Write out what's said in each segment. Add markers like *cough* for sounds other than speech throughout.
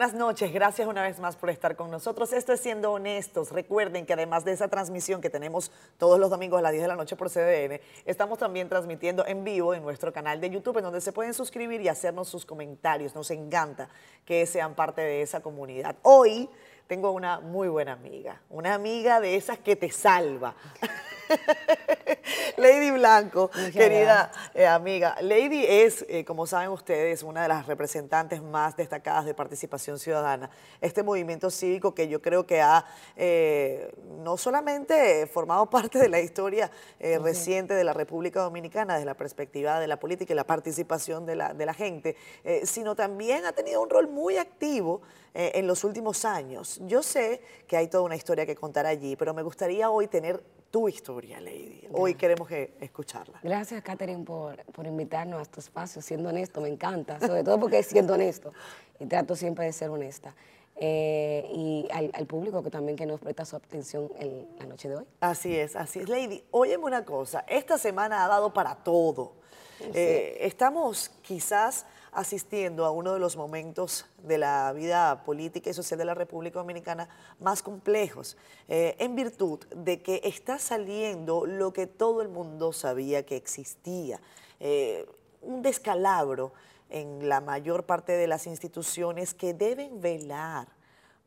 Buenas noches. Gracias una vez más por estar con nosotros. Esto es Siendo Honestos. Recuerden que además de esa transmisión que tenemos todos los domingos a las 10 de la noche por CDN, estamos también transmitiendo en vivo en nuestro canal de YouTube, en donde se pueden suscribir y hacernos sus comentarios. Nos encanta que sean parte de esa comunidad. Hoy tengo una muy buena amiga, una amiga de esas que te salva. *laughs* Lady Blanco, querida eh, amiga. Lady es, eh, como saben ustedes, una de las representantes más destacadas de participación ciudadana. Este movimiento cívico que yo creo que ha eh, no solamente formado parte de la historia reciente de la República Dominicana desde la perspectiva de la política y la participación de la, de la gente, sino también ha tenido un rol muy activo en los últimos años. Yo sé que hay toda una historia que contar allí, pero me gustaría hoy tener tu historia, Lady. Hoy queremos que escucharla. Gracias, Catherine, por, por invitarnos a este espacio. Siendo honesto, me encanta, sobre todo porque siendo honesto. Y trato siempre de ser honesta. Eh, y al, público que también que nos presta su atención en la noche de hoy. Así es, así es. Lady, óyeme una cosa, esta semana ha dado para todo. Eh, estamos quizás asistiendo a uno de los momentos de la vida política y social de la República Dominicana más complejos, eh, en virtud de que está saliendo lo que todo el mundo sabía que existía, eh, un descalabro en la mayor parte de las instituciones que deben velar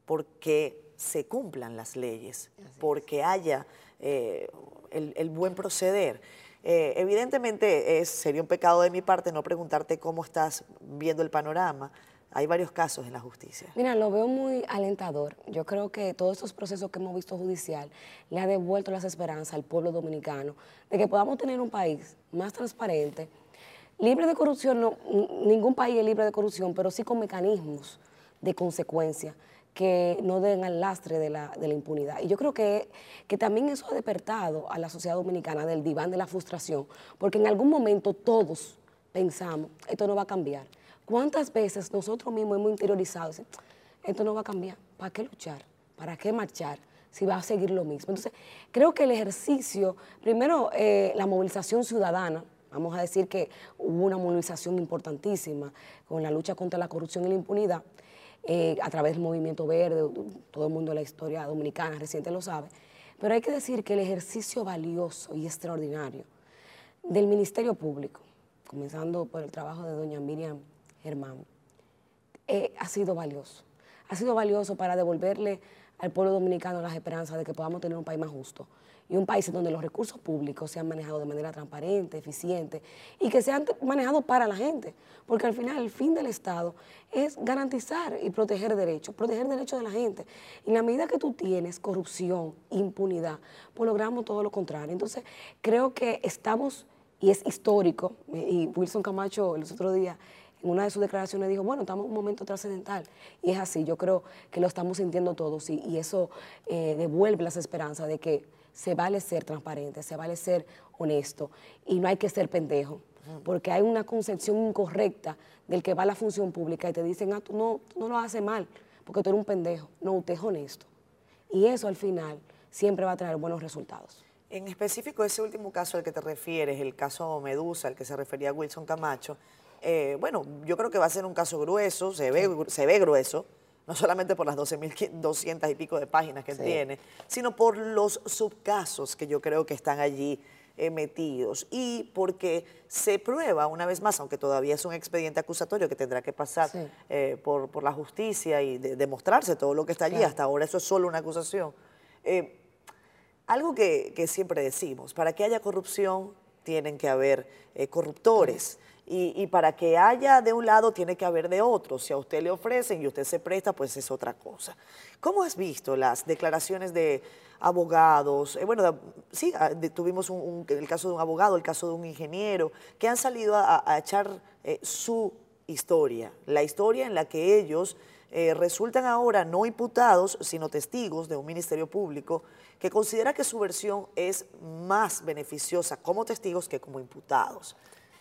porque se cumplan las leyes, porque haya eh, el buen proceder. Eh, evidentemente sería un pecado de mi parte no preguntarte cómo estás viendo el panorama. Hay varios casos en la justicia. Mira, lo veo muy alentador. Yo creo que todos estos procesos que hemos visto judicial le ha devuelto las esperanzas al pueblo dominicano de que podamos tener un país más transparente, libre de corrupción. No, ningún país es libre de corrupción, pero sí con mecanismos de consecuencia que no den al lastre de la, impunidad. Y yo creo que, que, también eso ha despertado a la sociedad dominicana del diván de la frustración, porque en algún momento todos pensamos, esto no va a cambiar. ¿Cuántas veces nosotros mismos hemos interiorizado, esto no va a cambiar, ¿para qué luchar? ¿Para qué marchar? si va a seguir lo mismo. Entonces, creo que el ejercicio, primero eh, la movilización ciudadana, vamos a decir que hubo una movilización importantísima con la lucha contra la corrupción y la impunidad, eh, a través del movimiento verde, todo el mundo de la historia dominicana reciente lo sabe, pero hay que decir que el ejercicio valioso y extraordinario del Ministerio Público, comenzando por el trabajo de doña Miriam Germán, eh, ha sido valioso. Ha sido valioso para devolverle al pueblo dominicano las esperanzas de que podamos tener un país más justo, y un país donde los recursos públicos sean manejados de manera transparente, eficiente y que sean manejados para la gente. Porque al final el fin del Estado es garantizar y proteger derechos, proteger derechos de la gente. Y en la medida que tú tienes corrupción, impunidad, pues logramos todo lo contrario. Entonces creo que estamos, y es histórico, y Wilson Camacho el otro día en una de sus declaraciones dijo, bueno, estamos en un momento trascendental. Y es así, yo creo que lo estamos sintiendo todos y, eso eh, devuelve las esperanzas de que se vale ser transparente, se vale ser honesto y no hay que ser pendejo, porque hay una concepción incorrecta del que va a la función pública y te dicen, ah, tú no, no lo haces mal, porque tú eres un pendejo. No, usted es honesto. Y eso al final siempre va a traer buenos resultados. En específico, ese último caso al que te refieres, el caso Medusa, al que se refería Wilson Camacho, eh, bueno, yo creo que va a ser un caso grueso, se ve, se ve grueso, no solamente por las 12.200 y pico de páginas que tiene, sino por los subcasos que yo creo que están allí eh, metidos. Y porque se prueba una vez más, aunque todavía es un expediente acusatorio que tendrá que pasar eh, por, la justicia y demostrarse todo lo que está allí, hasta ahora eso es solo una acusación. Eh, algo que, que, siempre decimos, para que haya corrupción tienen que haber corruptores. Y, para que haya de un lado tiene que haber de otro. Si a usted le ofrecen y usted se presta, pues es otra cosa. ¿Cómo has visto las declaraciones de abogados? Eh, bueno, sí, ah, tuvimos el caso de un abogado, el caso de un ingeniero, que han salido a, echar eh, su historia, la historia en la que ellos eh, resultan ahora no imputados, sino testigos de un ministerio público que considera que su versión es más beneficiosa como testigos que como imputados.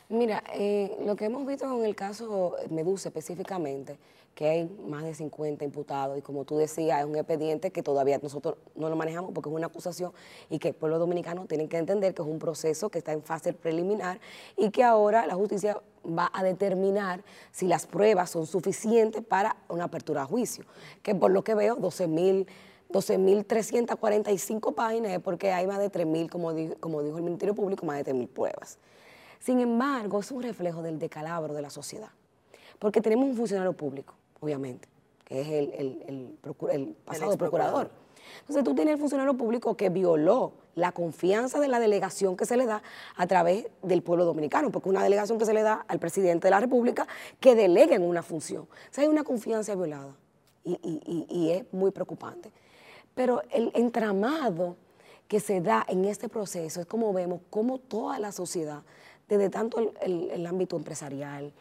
Mira, eh, lo que hemos visto con el caso Medusa específicamente, que hay más de 50 imputados y como tú decías, es un expediente que todavía nosotros no lo manejamos porque es una acusación y que el pueblo dominicano tiene que entender que es un proceso que está en fase preliminar y que ahora la justicia va a determinar si las pruebas son suficientes para una apertura a juicio, que por lo que veo 12.000 12.345 páginas es porque hay más de 3.000, como, como dijo el Ministerio Público, más de 3.000 pruebas. Sin embargo, es un reflejo del decalabro de la sociedad, porque tenemos un funcionario público, obviamente, que es el, pasado procurador. Entonces tú tienes el funcionario público que violó la confianza de la delegación que se le da a través del pueblo dominicano, porque una delegación que se le da al presidente de la República que delegue en una función. O sea, hay una confianza violada y es muy preocupante. Pero el entramado que se da en este proceso es como vemos cómo toda la sociedad, desde tanto el, ámbito empresarial,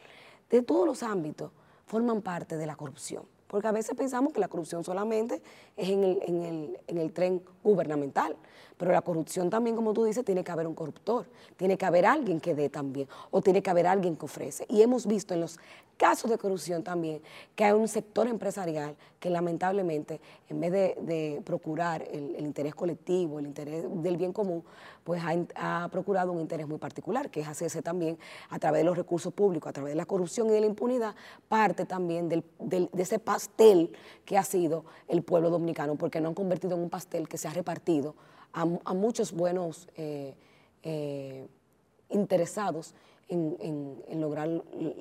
de todos los ámbitos, forman parte de la corrupción. Porque a veces pensamos que la corrupción solamente es en el, tren gubernamental, pero la corrupción también, como tú dices, tiene que haber un corruptor, tiene que haber alguien que dé también, o tiene que haber alguien que ofrece. Y hemos visto en los casos de corrupción también que hay un sector empresarial que lamentablemente, en vez de, procurar el, interés colectivo, el interés del bien común, pues ha, procurado un interés muy particular, que es hacerse también a través de los recursos públicos, a través de la corrupción y de la impunidad, parte también de ese pastel que ha sido el pueblo dominicano, porque no han convertido en un pastel que se ha repartido a, muchos buenos eh, eh, interesados en, lograr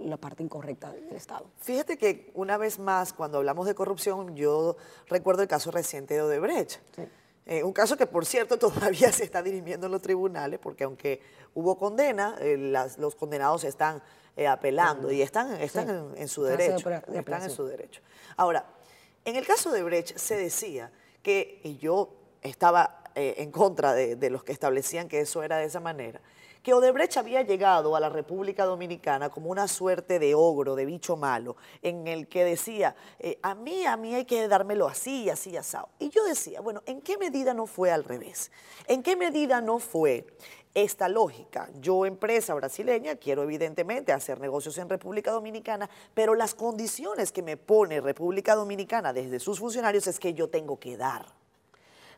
la parte incorrecta del Estado. Fíjate que una vez más, cuando hablamos de corrupción, yo recuerdo el caso reciente de Odebrecht. Eh, un caso que, por cierto, *laughs* todavía se está dirimiendo en los tribunales, porque aunque hubo condena, los condenados están apelando y están, están en, su derecho. están en su derecho. Ahora, en el caso de Brecht se decía que, y yo estaba eh, en contra de, los que establecían que eso era de esa manera, que Odebrecht había llegado a la República Dominicana como una suerte de ogro, de bicho malo, en el que decía, eh, a mí, a mí hay que dármelo así, así, asado. Y yo decía, bueno, ¿en qué medida no fue al revés? ¿En qué medida no fue esta lógica? Yo, empresa brasileña, quiero evidentemente hacer negocios en República Dominicana, pero las condiciones que me pone República Dominicana desde sus funcionarios es que yo tengo que dar.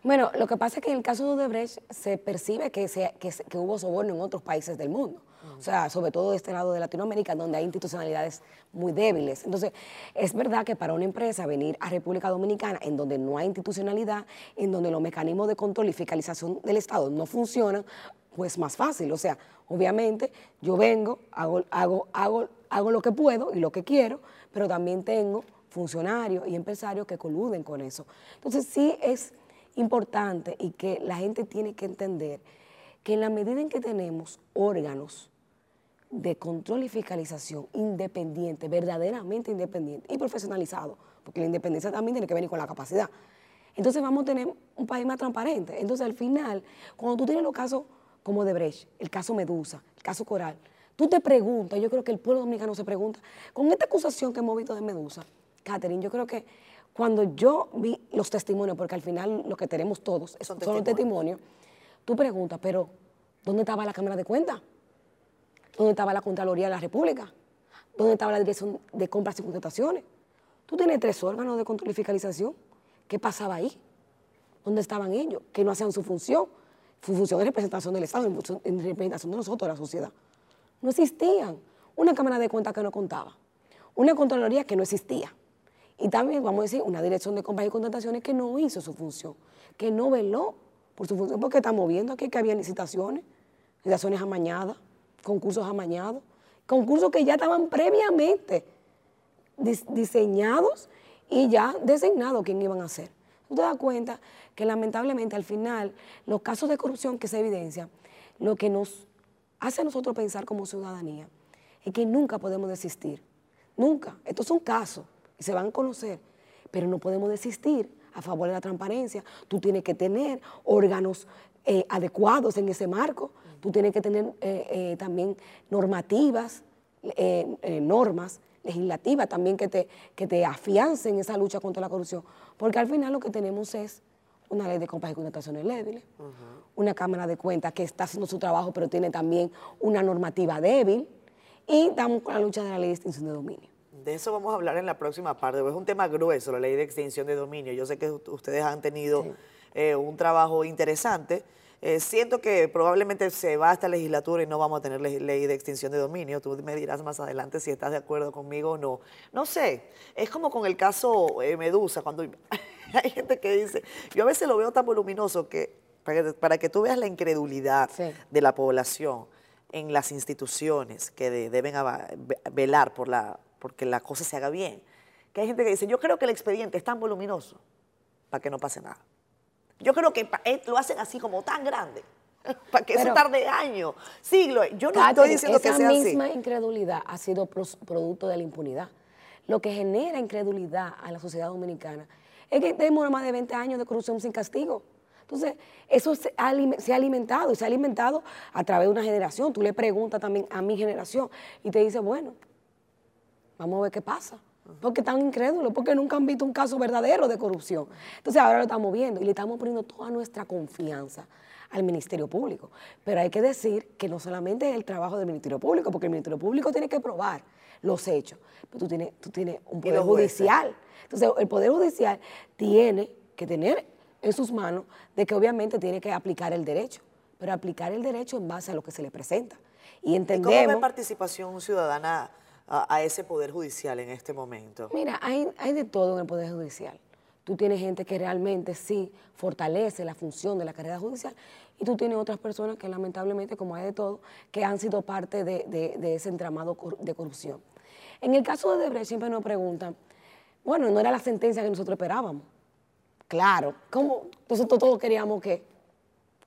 Bueno, lo que pasa es que en el caso de Odebrecht se percibe que, que, hubo soborno en otros países del mundo. O sea, sobre todo de este lado de Latinoamérica, donde hay institucionalidades muy débiles. Entonces, es verdad que para una empresa venir a República Dominicana, en donde no hay institucionalidad, en donde los mecanismos de control y fiscalización del Estado no funcionan, pues más fácil. O sea, obviamente yo vengo, hago, hago, hago, hago lo que puedo y lo que quiero, pero también tengo funcionarios y empresarios que coluden con eso. Entonces, sí es importante y que la gente tiene que entender que en la medida en que tenemos órganos de control y fiscalización independiente, verdaderamente independiente y profesionalizado, porque la independencia también tiene que venir con la capacidad. Entonces vamos a tener un país más transparente. Entonces al final, cuando tú tienes los casos como de Brecht, el caso Medusa, el caso Coral, tú te preguntas, yo creo que el pueblo dominicano se pregunta, con esta acusación que hemos visto de Medusa, Catherine, yo creo que cuando yo vi los testimonios, porque al final lo que tenemos todos son, los testimonios, tú preguntas, pero ¿dónde estaba la Cámara de Cuentas? ¿Dónde estaba la Contraloría de la República? ¿Dónde estaba la Dirección de Compras y Contrataciones? Tú tienes tres órganos de control y fiscalización. ¿Qué pasaba ahí? ¿Dónde estaban ellos? Que no hacían su función. Su función es representación del Estado, en representación de nosotros, de la sociedad. No existían. Una Cámara de Cuentas que no contaba. Una Contraloría que no existía y también, vamos a decir, una dirección de compras y contrataciones que no hizo su función, que no veló por su función, porque estamos viendo aquí que había licitaciones, licitaciones amañadas, concursos amañados, concursos que ya estaban previamente diseñados y ya designados quién iban a hacer. Tú te das cuenta que lamentablemente al final los casos de corrupción que se evidencian, lo que nos hace a nosotros pensar como ciudadanía es que nunca podemos desistir, nunca. Estos son casos se van a conocer, pero no podemos desistir a favor de la transparencia. Tú tienes que tener órganos eh, adecuados en ese marco, tú tienes que tener eh, eh, también normativas, normas legislativas también que te, que te afiancen esa lucha contra la corrupción, porque al final lo que tenemos es una ley de compras y contrataciones débiles, una Cámara de Cuentas que está haciendo su trabajo, pero tiene también una normativa débil, y estamos con la lucha de la ley de extinción de dominio. De eso vamos a hablar en la próxima parte, es un tema grueso, la ley de extinción de dominio. Yo sé que ustedes han tenido eh, un trabajo interesante. Eh, siento que probablemente se va a esta legislatura y no vamos a tener ley de extinción de dominio. Tú me dirás más adelante si estás de acuerdo conmigo o no. No sé, es como con el caso eh, Medusa, cuando *laughs* hay gente que dice, yo a veces lo veo tan voluminoso que para que, tú veas la incredulidad de la población en las instituciones que deben velar por la, porque la cosa se haga bien, que hay gente que dice, yo creo que el expediente es tan voluminoso para que no pase nada. Yo creo que eh, lo hacen así como tan grande. *laughs* Para que eso tarde años, siglos. Yo no estoy diciendo que sea así. Esa misma incredulidad ha sido producto de la impunidad. Lo que genera incredulidad a la sociedad dominicana es que tenemos más de 20 años de corrupción sin castigo. Entonces, eso se ha, alimentado y se ha alimentado a través de una generación. Tú le preguntas también a mi generación y te dice, bueno, vamos a ver qué pasa porque están incrédulos, porque nunca han visto un caso verdadero de corrupción. Entonces ahora lo estamos viendo y le estamos poniendo toda nuestra confianza al Ministerio Público. Pero hay que decir que no solamente es el trabajo del Ministerio Público, porque el Ministerio Público tiene que probar los hechos, pero tú tienes, tú tienes un poder judicial. Entonces el Poder Judicial tiene que tener en sus manos de que obviamente tiene que aplicar el derecho, pero aplicar el derecho en base a lo que se le presenta. Y entendemos... ¿Y ¿Cómo ve participación ciudadana a, ese Poder Judicial en este momento? Mira, hay, hay de todo en el Poder Judicial. Tú tienes gente que realmente sí fortalece la función de la carrera judicial y tú tienes otras personas que lamentablemente, como hay de todo, que han sido parte de, ese entramado de corrupción. En el caso de Debrecht siempre nos preguntan, bueno, no era la sentencia que nosotros esperábamos. Claro, ¿cómo? Nosotros todos queríamos que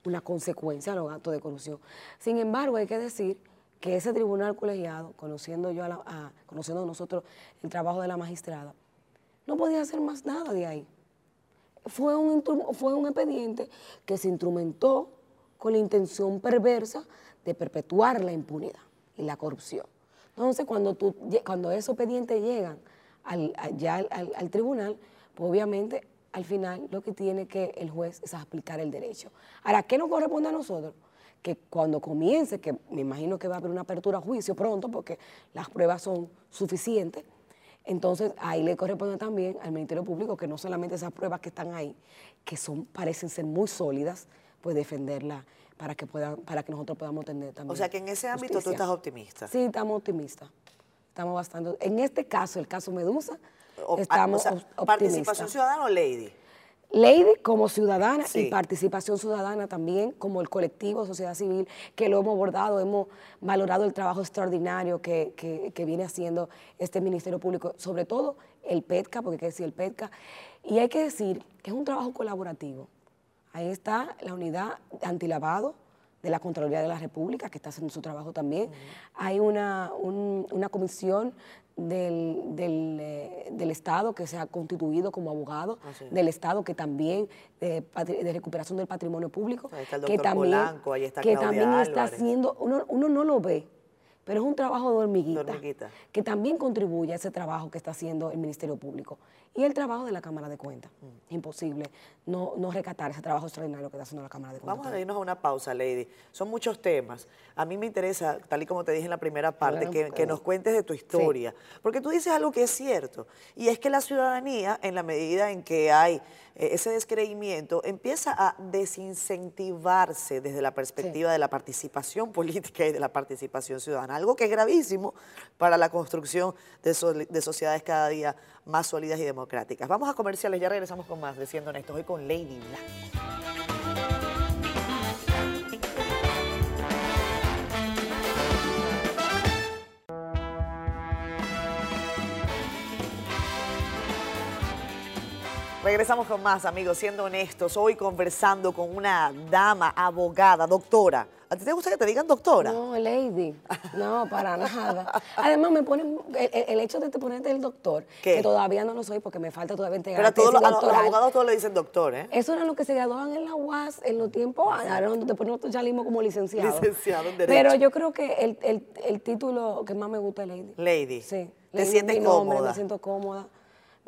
una consecuencia a los actos de corrupción. Sin embargo, hay que decir que ese tribunal colegiado, conociendo yo a, conociendo nosotros el trabajo de la magistrada, no podía hacer más nada de ahí. Fue un, fue un expediente que se instrumentó con la intención perversa de perpetuar la impunidad y la corrupción. Entonces, cuando, tú, cuando esos expedientes llegan al, ya al, tribunal, pues obviamente al final lo que tiene que el juez es aplicar el derecho. Ahora, ¿qué nos corresponde a nosotros? Que cuando comience, que me imagino que va a haber una apertura a juicio pronto porque las pruebas son suficientes, entonces ahí le corresponde también al Ministerio Público que no solamente esas pruebas que están ahí, que son, parecen ser muy sólidas, pues defenderlas para que puedan, para que nosotros podamos tener también. O sea que en ese ámbito tú estás optimista. Sí, estamos optimistas. Estamos bastante. En este caso, el caso Medusa, estamos optimistas. ¿Participación ciudadana o lady? Lady como ciudadana y participación ciudadana también, como el colectivo sociedad civil, que lo hemos abordado, hemos valorado el trabajo extraordinario que, viene haciendo este Ministerio Público, sobre todo el PETCA, porque hay que decir el PETCA, y hay que decir que es un trabajo colaborativo. Ahí está la unidad antilavado de la Contraloría de la República, que está haciendo su trabajo también. Hay una, una comisión del, eh, del, Estado que se ha constituido como abogado ah, del Estado que también de, recuperación del patrimonio público que también, que también está haciendo. Uno, uno no lo ve pero es un trabajo de hormiguita, que también contribuye a ese trabajo que está haciendo el Ministerio Público y el trabajo de la Cámara de Cuentas. Mm. imposible no, no recatar ese trabajo extraordinario que está haciendo la Cámara de Cuentas. Vamos a irnos a una pausa, Lady. Son muchos temas. A mí me interesa, tal y como te dije en la primera parte, que, nos cuentes de tu historia, porque tú dices algo que es cierto, y es que la ciudadanía, en la medida en que hay eh, ese descreimiento, empieza a desincentivarse desde la perspectiva de la participación política y de la participación ciudadana, algo que es gravísimo para la construcción de, sociedades cada día más sólidas y democráticas. Vamos a comerciales, ya regresamos con más de Siendo Honestos, hoy con Lady Blanco. Regresamos con más, amigos, siendo honestos. Hoy conversando con una dama, abogada, doctora. ¿A ti te gusta que te digan doctora? No, lady. No, para nada. Además, me ponen el, hecho de te ponerte el doctor, que todavía no lo soy porque me falta todavía entregar Pero a todos los, abogados todos le dicen doctor, ¿eh? Eso era lo que se graduaban en la UAS en los tiempos, ahora después nosotros salimos como licenciados. Licenciado en Derecho. Pero yo creo que el, el, título que más me gusta es lady. Lady. Sí. ¿Te sientes cómoda? me siento cómoda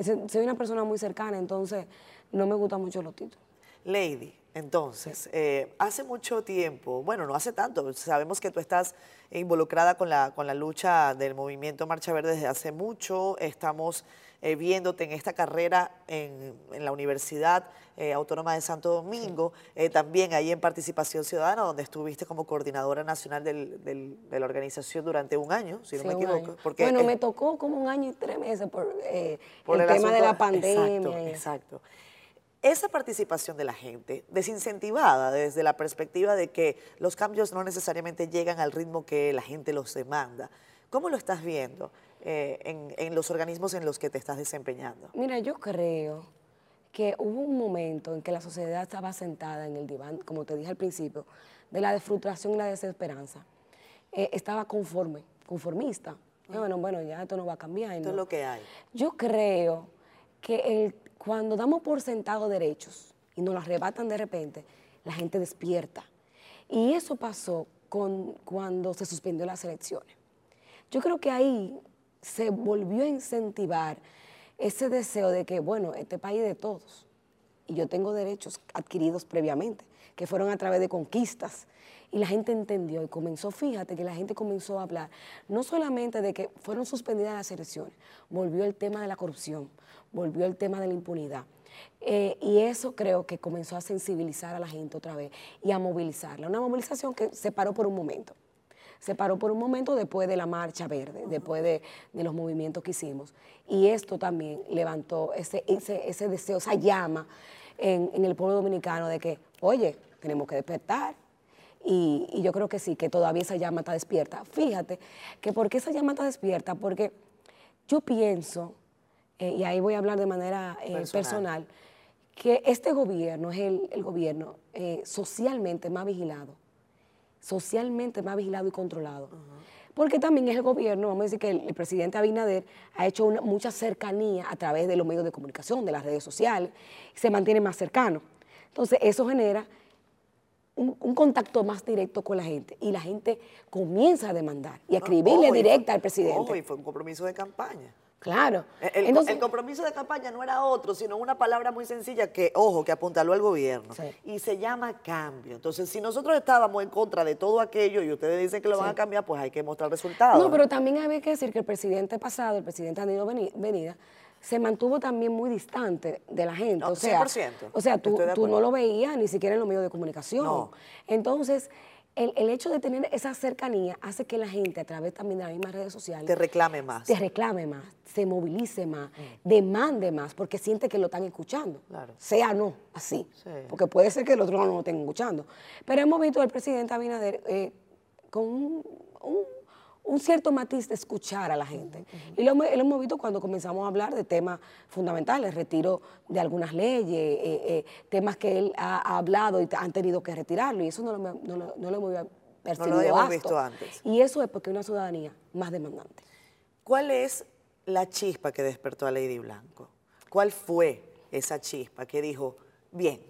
soy una persona muy cercana, entonces no me gustan mucho los títulos. Lady, entonces, eh, hace mucho tiempo, bueno, no hace tanto, sabemos que tú estás involucrada con la, con la lucha del movimiento Marcha Verde desde hace mucho, estamos eh, viéndote en esta carrera en, la Universidad eh, Autónoma de Santo Domingo, también ahí en Participación Ciudadana, donde estuviste como coordinadora nacional de la organización durante un año, si no me equivoco. Porque, bueno, me tocó como un año y tres meses por, el, tema de la pandemia. exacto esa participación de la gente, desincentivada desde la perspectiva de que los cambios no necesariamente llegan al ritmo que la gente los demanda, ¿cómo lo estás viendo eh, en, los organismos en los que te estás desempeñando? Mira, yo creo que hubo un momento en que la sociedad estaba sentada en el diván, como te dije al principio, de la frustración y la desesperanza. Eh, estaba conforme, conformista. Bueno, bueno, ya esto no va a cambiar. Esto es lo que hay. Yo creo que el cuando damos por sentado derechos y nos los arrebatan de repente, la gente despierta. Y eso pasó con, cuando se suspendió las elecciones. Yo creo que ahí se volvió a incentivar ese deseo de que, bueno, este país es de todos y yo tengo derechos adquiridos previamente, que fueron a través de conquistas. Y la gente entendió y comenzó, fíjate que la gente comenzó a hablar, no solamente de que fueron suspendidas las elecciones, volvió el tema de la corrupción, volvió el tema de la impunidad. Eh, y eso creo que comenzó a sensibilizar a la gente otra vez y a movilizarla. Una movilización que se paró por un momento. Se paró por un momento después de la marcha verde, después de, los movimientos que hicimos. Y esto también levantó ese, ese, deseo, esa llama en, en, el pueblo dominicano de que, oye, tenemos que despertar. Y, y, yo creo que sí, que todavía esa llama está despierta. Fíjate que ¿por qué esa llama está despierta? Porque yo pienso eh, y ahí voy a hablar de manera eh, personal. que este gobierno es el, gobierno eh, socialmente más vigilado, socialmente más vigilado y controlado. Porque también es el gobierno, vamos a decir que el, presidente Abinader ha hecho mucha cercanía a través de los medios de comunicación, de las redes sociales, y se mantiene más cercano. Entonces, eso genera un, contacto más directo con la gente y la gente comienza a demandar y a escribirle directa al presidente. y fue un compromiso de campaña. Claro. El, compromiso de campaña no era otro, sino una palabra muy sencilla que, ojo, que apuntaló al gobierno. Y se llama cambio. Entonces, si nosotros estábamos en contra de todo aquello y ustedes dicen que lo van a cambiar, pues hay que mostrar resultados. No, pero también hay que decir que el presidente pasado, el presidente Danilo Venida, se mantuvo también muy distante de la gente. o sea, O sea, tú, tú no lo veías ni siquiera en los medios de comunicación. Entonces, el, hecho de tener esa cercanía hace que la gente, a través también de las mismas redes sociales, te reclame más. Te reclame más, se movilice más, mm. demande más, porque siente que lo están escuchando. Sea no, así. Porque puede ser que el otro no lo estén escuchando. Pero hemos visto al presidente Abinader eh, con un un cierto matiz de escuchar a la gente. Y lo, hemos visto cuando comenzamos a hablar de temas fundamentales, retiro de algunas leyes, eh, eh, temas que él ha, hablado y han tenido que retirarlo, y eso no lo, no, no lo hemos percibido no lo habíamos visto antes. Y eso es porque una ciudadanía más demandante. ¿Cuál es la chispa que despertó a Lady Blanco? ¿Cuál fue esa chispa que dijo, bien,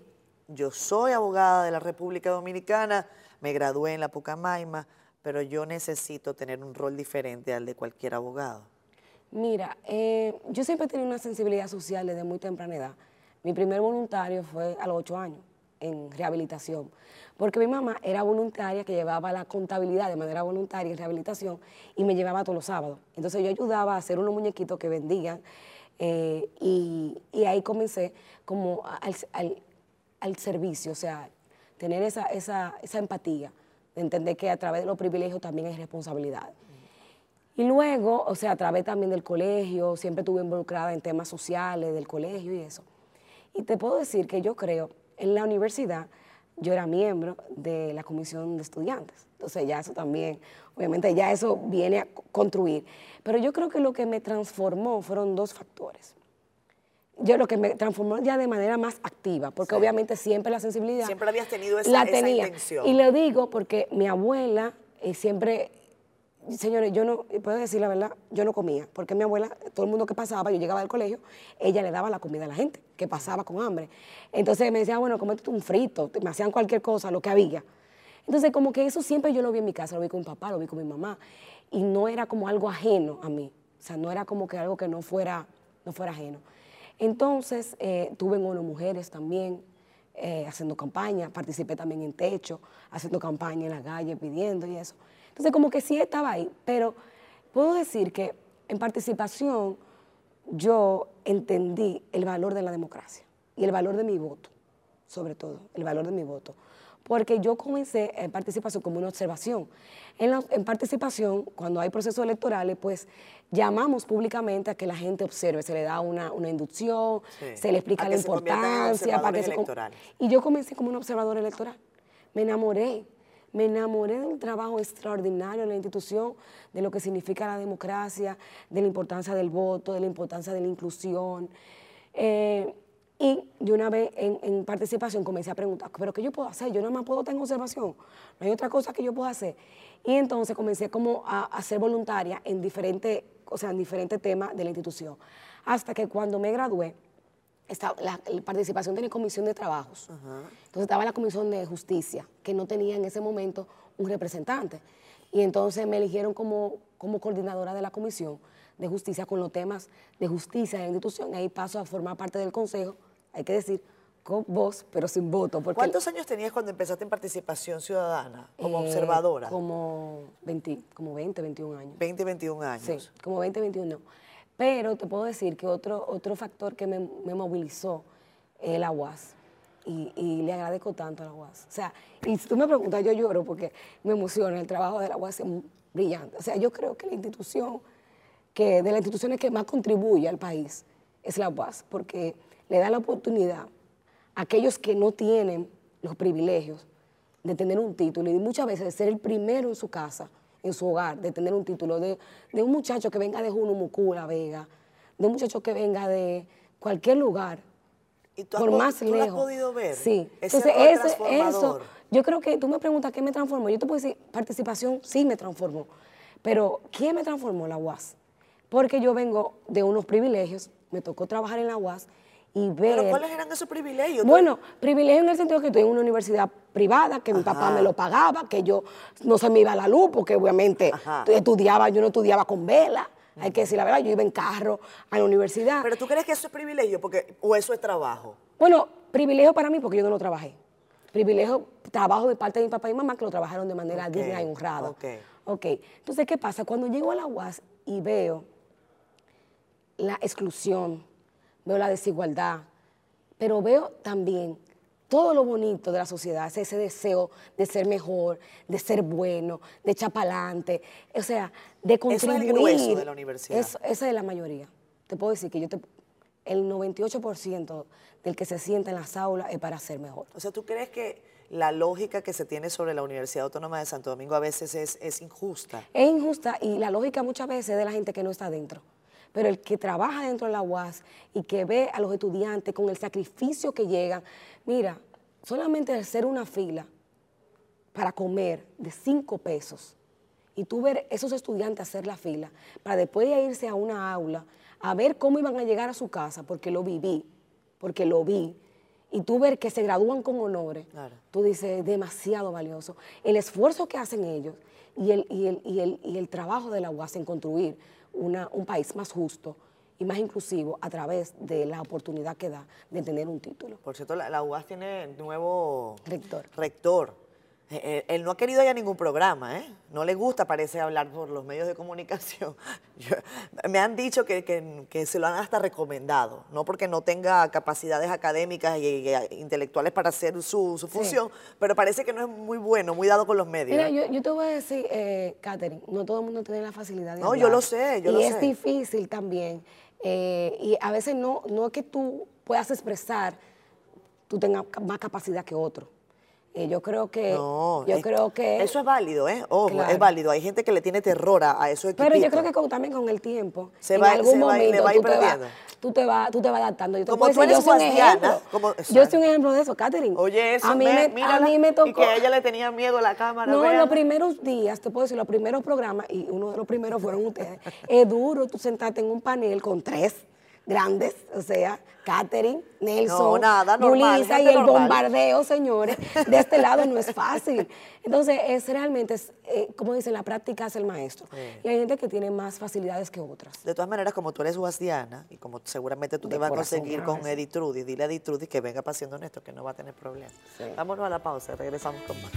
yo soy abogada de la República Dominicana, me gradué en la Pucamaima, pero yo necesito tener un rol diferente al de cualquier abogado. Mira, eh, yo siempre he tenido una sensibilidad social desde muy temprana edad. Mi primer voluntario fue a los ocho años, en rehabilitación, porque mi mamá era voluntaria que llevaba la contabilidad de manera voluntaria en rehabilitación y me llevaba todos los sábados. Entonces yo ayudaba a hacer unos muñequitos que vendían eh, y, ahí comencé como al, servicio, o sea, tener esa, esa empatía entender que a través de los privilegios también hay responsabilidad. Y luego, o sea, a través también del colegio, siempre estuve involucrada en temas sociales del colegio y eso. Y te puedo decir que yo creo, en la universidad, yo era miembro de la comisión de estudiantes. Entonces ya eso también, obviamente ya eso viene a construir. Pero yo creo que lo que me transformó fueron dos factores yo lo que me transformó ya de manera más activa, porque obviamente siempre la sensibilidad... Siempre habías tenido esa, la tenía. intención. Y lo digo porque mi abuela eh, siempre, señores, yo no, puedo decir la verdad, yo no comía, porque mi abuela, todo el mundo que pasaba, yo llegaba del colegio, ella le daba la comida a la gente que pasaba con hambre. Entonces me decía, bueno, comete un frito, me hacían cualquier cosa, lo que había. Entonces como que eso siempre yo lo vi en mi casa, lo vi con mi papá, lo vi con mi mamá, y no era como algo ajeno a mí, o sea, no era como que algo que no fuera, no fuera ajeno. Entonces, eh, tuve en ONU Mujeres también, eh, haciendo campaña, participé también en techo, haciendo campaña en la calle, pidiendo y eso. Entonces, como que sí estaba ahí, pero puedo decir que en participación yo entendí el valor de la democracia y el valor de mi voto, sobre todo, el valor de mi voto. Porque yo comencé en participación como una observación. En, participación, cuando hay procesos electorales, pues llamamos públicamente a que la gente observe, se le da una, inducción, se le explica la importancia. para que se, y yo comencé como un observador electoral. Me enamoré, me enamoré de un trabajo extraordinario en la institución, de lo que significa la democracia, de la importancia del voto, de la importancia de la inclusión. Eh, y de una vez en, participación comencé a preguntar, ¿pero qué yo puedo hacer? Yo nada más puedo tener observación, no hay otra cosa que yo pueda hacer. Y entonces comencé como a, ser voluntaria en diferentes, o sea, en diferentes temas de la institución. Hasta que cuando me gradué, estaba, la, participación tenía comisión de trabajos. Entonces estaba la comisión de justicia, que no tenía en ese momento un representante. Y entonces me eligieron como, como coordinadora de la comisión de justicia con los temas de justicia de la institución. Ahí paso a formar parte del consejo hay que decir, con voz, pero sin voto. ¿Cuántos años tenías cuando empezaste en participación ciudadana, como eh, observadora? Como 20, como 20, 21 años. 20, 21 años. Sí, como 20, 21. Pero te puedo decir que otro, otro factor que me, movilizó es la UAS. Y, le agradezco tanto a la UAS. O sea, y si tú me preguntas, yo lloro porque me emociona. El trabajo de la UAS es brillante. O sea, yo creo que la institución, que de las instituciones que más contribuye al país, es la UAS, porque le da la oportunidad a aquellos que no tienen los privilegios de tener un título y muchas veces de ser el primero en su casa, en su hogar, de tener un título, de, un muchacho que venga de Junumucú, La Vega, de un muchacho que venga de cualquier lugar, ¿Y tú por más lejos. Lo has podido ver? Sí. Entonces, eso, yo creo que tú me preguntas qué me transformó. Yo te puedo decir, participación sí me transformó. Pero, ¿quién me transformó? La UAS. Porque yo vengo de unos privilegios, me tocó trabajar en la UAS y ver... ¿Pero cuáles eran esos privilegios? Bueno, privilegios en el sentido que estoy en una universidad privada, que mi papá me lo pagaba, que yo no se me iba a la luz, porque obviamente estudiaba, yo no estudiaba con vela. Hay que decir la verdad, yo iba en carro a la universidad. ¿Pero tú crees que eso es privilegio porque, o eso es trabajo? Bueno, privilegio para mí porque yo no lo trabajé. Privilegio, trabajo de parte de mi papá y mamá que lo trabajaron de manera digna y honrada. Ok. Ok. Entonces, ¿qué pasa? Cuando llego a la UAS y veo la exclusión, veo la desigualdad, pero veo también todo lo bonito de la sociedad, ese deseo de ser mejor, de ser bueno, de echar para adelante, o sea, de contribuir. Eso es el grueso de la universidad. esa es la mayoría. Te puedo decir que yo te, el 98% del que se sienta en las aulas es para ser mejor. O sea, ¿tú crees que la lógica que se tiene sobre la Universidad Autónoma de Santo Domingo a veces es, es injusta? Es injusta y la lógica muchas veces es de la gente que no está dentro pero el que trabaja dentro de la UAS y que ve a los estudiantes con el sacrificio que llegan, mira, solamente hacer una fila para comer de cinco pesos y tú ver esos estudiantes hacer la fila para después de irse a una aula a ver cómo iban a llegar a su casa, porque lo viví, porque lo vi, y tú ver que se gradúan con honores, tú dices, demasiado valioso. El esfuerzo que hacen ellos y el, y el, y el, y el trabajo de la UAS en construir un país más justo y más inclusivo a través de la oportunidad que da de tener un título. Por cierto, la, UAS tiene nuevo rector. rector. Eh, eh, él no ha querido ir a ningún programa, ¿eh? No le gusta, parece, hablar por los medios de comunicación. *laughs* me han dicho que, se lo han hasta recomendado, no porque no tenga capacidades académicas y, intelectuales para hacer su, función, pero parece que no es muy bueno, muy dado con los medios. Mira, yo, te voy a decir, eh, Catherine, no todo el mundo tiene la facilidad de No, yo lo sé, yo y lo sé. Y es difícil también. y a veces no, no es que tú puedas expresar, tú tengas más capacidad que otro. Yo creo que. yo creo que. Eso es válido, ¿eh? Ojo, es válido. Hay gente que le tiene terror a, eso. Pero yo creo que también con el tiempo. Se en va, algún se momento, va a ir tú perdiendo. Te tú te vas tú te vas adaptando. Yo te como tú eres yo soy un ejemplo. Como, yo soy un ejemplo de eso, Catherine. Oye, eso, a mí, me, a mí me tocó. Y que a ella le tenía miedo a la cámara. No, los primeros días, te puedo decir, los primeros programas, y uno de los primeros fueron ustedes, es duro tú sentarte en un panel con tres grandes, o sea, Catherine, Nelson, No, nada, normal, Yulisa y el normal. bombardeo, señores, de este *laughs* lado no es fácil. Entonces, es realmente, es, eh, como dicen, la práctica es el maestro. Y hay gente que tiene más facilidades que otras. De todas maneras, como tú eres guasdiana y como seguramente tú De te vas a conseguir con. Edith Trudy, dile a Edith Trudy que venga pasando esto, que no va a tener problemas. Sí. Vámonos a la pausa, regresamos con más.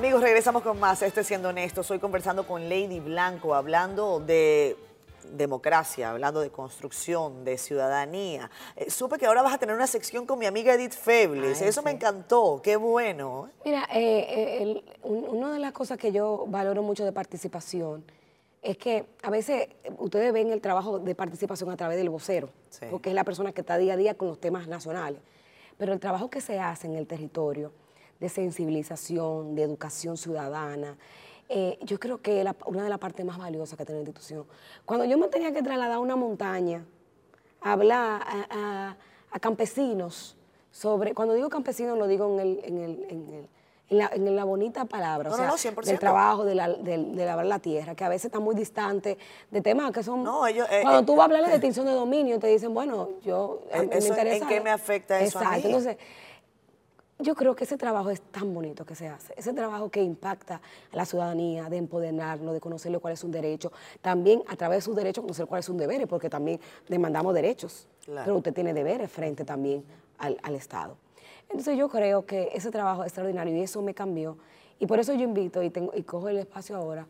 Amigos, regresamos con más. Este siendo honesto, estoy conversando con Lady Blanco, hablando de democracia, hablando de construcción, de ciudadanía. Eh, supe que ahora vas a tener una sección con mi amiga Edith Febles. Ay, Eso me encantó, qué bueno. Mira, eh, eh, el- un- una de las cosas que yo valoro mucho de participación es que a veces eh, ustedes ven el trabajo de participación a través del vocero, Sí. porque es la persona que está día a día con los temas nacionales. Pero el trabajo que se hace en el territorio de sensibilización, de educación ciudadana, eh, yo creo que la- una de las partes más valiosas que tiene la institución. Cuando yo me tenía que trasladar a una montaña, a hablar a, a- a campesinos sobre, cuando digo campesinos lo digo en, el, en, el- en el- en la, en la bonita palabra, No, o no, sea, no, 100%. del trabajo, de, la, del- de lavar la tierra, que a veces está muy distante de temas que son... No, ellos, eh, cuando eh, tú vas a hablar de extinción de dominio, te dicen, bueno, yo... a Eh, mí me eso, ¿en interesa- qué me afecta eso a Exacto, mí? entonces... Yo creo que ese trabajo es tan bonito que se hace, ese trabajo que impacta a la ciudadanía, de empoderarlo, de conocerle cuál es un derecho, también a través de sus derechos conocer cuáles son deberes, porque también demandamos derechos, Claro. pero usted tiene deberes frente también al, al Estado. Entonces yo creo que ese trabajo es extraordinario y eso me cambió, y por eso yo invito y, tengo, y cojo el espacio ahora,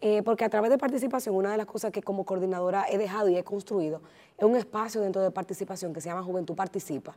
eh, porque a través de participación, una de las cosas que como coordinadora he dejado y he construido es un espacio dentro de participación que se llama Juventud Participa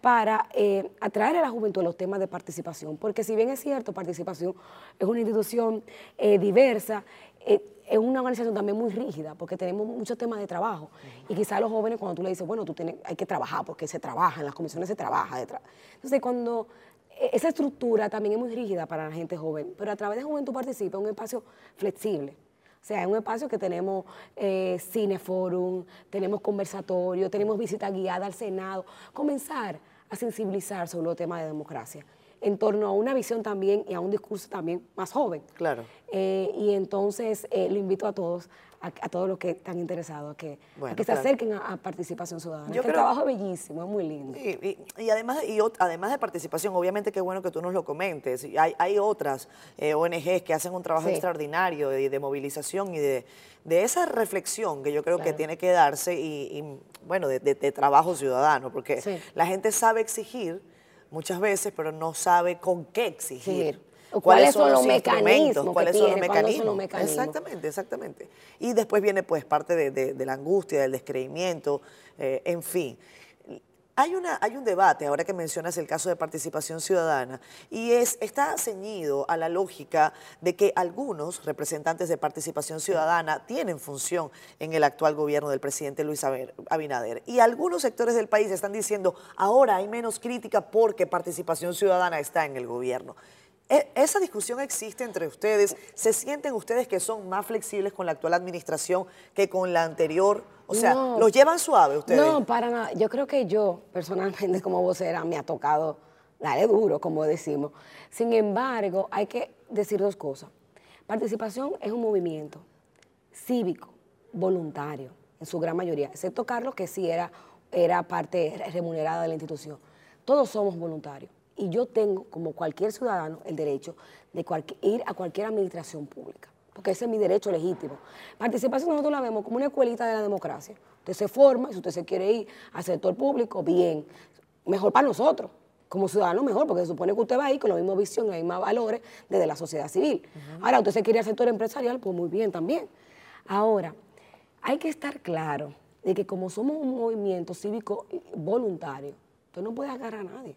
Para eh, atraer a la juventud a los temas de participación. Porque si bien es cierto, participación es una institución eh, diversa, eh, es una organización también muy rígida, porque tenemos muchos temas de trabajo. Y quizás los jóvenes, cuando tú le dices, bueno, tú tienes, hay que trabajar, porque se trabaja, en las comisiones se trabaja. de tra- Entonces, cuando eh, esa estructura también es muy rígida para la gente joven, pero a través de Juventud Participa es un espacio flexible. O sea, es un espacio que tenemos eh, cineforum, tenemos conversatorio, tenemos visita guiada al Senado. Comenzar a sensibilizar sobre los temas de democracia en torno a una visión también y a un discurso también más joven. Claro. Eh, y entonces eh, lo invito a todos, a, a todos los que están interesados, a que, a Bueno, que se claro. acerquen a, a participación ciudadana. Yo que el creo- trabajo es bellísimo, es muy lindo. Y, y- y además, y además de participación, obviamente qué bueno que tú nos lo comentes. Hay, hay otras eh, ONGs que hacen un trabajo Sí. extraordinario de, de movilización y de, de esa reflexión que yo creo que tiene que darse y, y, bueno, de, de- de trabajo ciudadano, porque Sí. la gente sabe exigir muchas veces, pero no sabe con qué exigir. Sí. Cuáles son los mecanismos que cuáles son los tiene, cuáles son los mecanismos. Exactamente, exactamente. Y después viene pues parte de, de- de la angustia, del descreimiento, eh, en fin. Hay, una, hay un debate, ahora que mencionas el caso de participación ciudadana, y es, está ceñido a la lógica de que algunos representantes de participación ciudadana tienen función en el actual gobierno del presidente Luis Abinader. Y algunos sectores del país están diciendo, ahora hay menos crítica porque participación ciudadana está en el gobierno. E- ¿Esa discusión existe entre ustedes? ¿Se sienten ustedes que son más flexibles con la actual administración que con la anterior? O sea, No. ¿los llevan suave ustedes? No, para nada. Yo creo que yo, personalmente, como vocera, me ha tocado darle duro, como decimos. Sin embargo, hay que decir dos cosas. Participación es un movimiento cívico, voluntario, en su gran mayoría, excepto Carlos, que sí era, era parte remunerada de la institución. Todos somos voluntarios. Y yo tengo, como cualquier ciudadano, el derecho de ir a cualquier administración pública, porque ese es mi derecho legítimo. Participación nosotros la vemos como una escuelita de la democracia. Usted se forma, y si usted se quiere ir al sector público, bien. Mejor para nosotros, como ciudadanos mejor, porque se supone que usted va ahí con la misma visión, los mismos valores desde la sociedad civil. Ahora, usted se quiere ir al sector empresarial, pues muy bien también. Ahora, hay que estar claro de que como somos un movimiento cívico voluntario, usted no puede agarrar a nadie.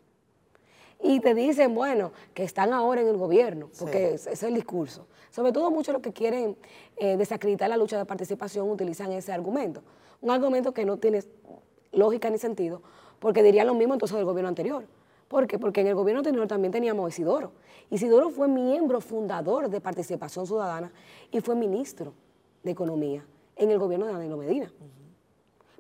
Y te dicen, bueno, que están ahora en el gobierno, porque ese es el discurso. Sobre todo muchos los que quieren eh, desacreditar la lucha de participación utilizan ese argumento. Un argumento que no tiene lógica ni sentido, porque dirían lo mismo entonces del gobierno anterior. ¿Por qué? Porque en el gobierno anterior también teníamos a Isidoro. Isidoro fue miembro fundador de Participación Ciudadana y fue ministro de Economía en el gobierno de Danilo Medina.